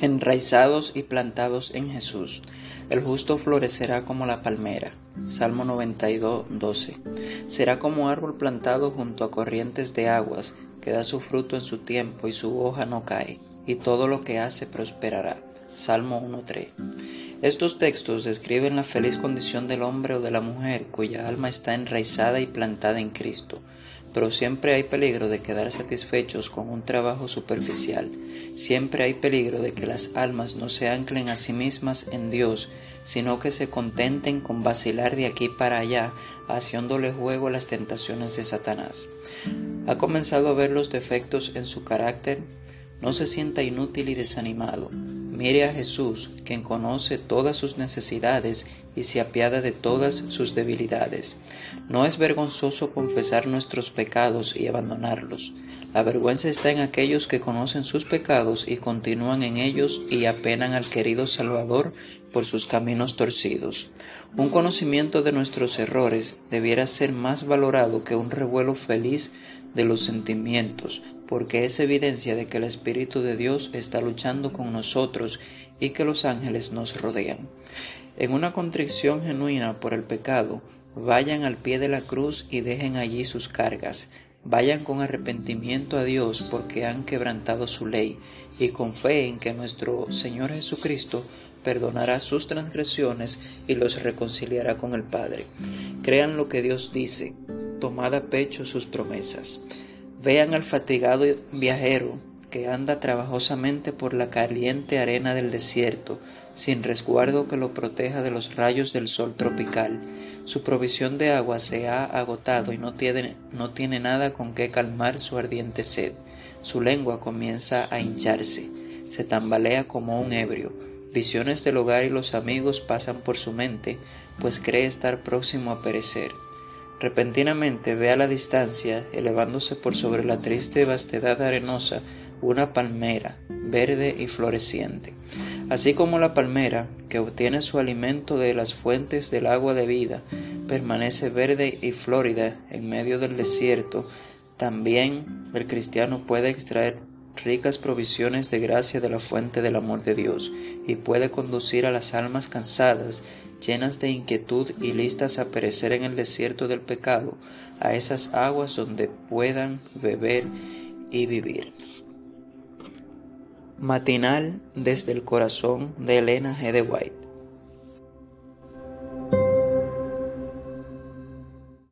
enraizados y plantados en Jesús. El justo florecerá como la palmera. Salmo 92, 12. Será como árbol plantado junto a corrientes de aguas, que da su fruto en su tiempo y su hoja no cae, y todo lo que hace prosperará. Salmo 1.3. Estos textos describen la feliz condición del hombre o de la mujer cuya alma está enraizada y plantada en Cristo, pero siempre hay peligro de quedar satisfechos con un trabajo superficial, siempre hay peligro de que las almas no se anclen a sí mismas en Dios, sino que se contenten con vacilar de aquí para allá, haciéndole juego a las tentaciones de Satanás. ¿Ha comenzado a ver los defectos en su carácter? No se sienta inútil y desanimado. Mire a Jesús, quien conoce todas sus necesidades y se apiada de todas sus debilidades. No es vergonzoso confesar nuestros pecados y abandonarlos. La vergüenza está en aquellos que conocen sus pecados y continúan en ellos y apenan al querido Salvador por sus caminos torcidos. Un conocimiento de nuestros errores debiera ser más valorado que un revuelo feliz de los sentimientos, porque es evidencia de que el Espíritu de Dios está luchando con nosotros y que los ángeles nos rodean. En una contrición genuina por el pecado, vayan al pie de la cruz y dejen allí sus cargas. Vayan con arrepentimiento a Dios porque han quebrantado su ley y con fe en que nuestro Señor Jesucristo perdonará sus transgresiones y los reconciliará con el Padre. Crean lo que Dios dice, tomad a pecho sus promesas. Vean al fatigado viajero que anda trabajosamente por la caliente arena del desierto, sin resguardo que lo proteja de los rayos del sol tropical. Su provisión de agua se ha agotado y no tiene, nada con que calmar su ardiente sed. Su lengua comienza a hincharse, se tambalea como un ebrio. Visiones del hogar y los amigos pasan por su mente, pues cree estar próximo a perecer. Repentinamente ve a la distancia, elevándose por sobre la triste vastedad arenosa, una palmera, verde y floreciente. Así como la palmera, que obtiene su alimento de las fuentes del agua de vida, permanece verde y florida en medio del desierto, también el cristiano puede extraer ricas provisiones de gracia de la fuente del amor de Dios y puede conducir a las almas cansadas, llenas de inquietud y listas a perecer en el desierto del pecado, a esas aguas donde puedan beber y vivir. Matinal desde el corazón de Elena G. de White.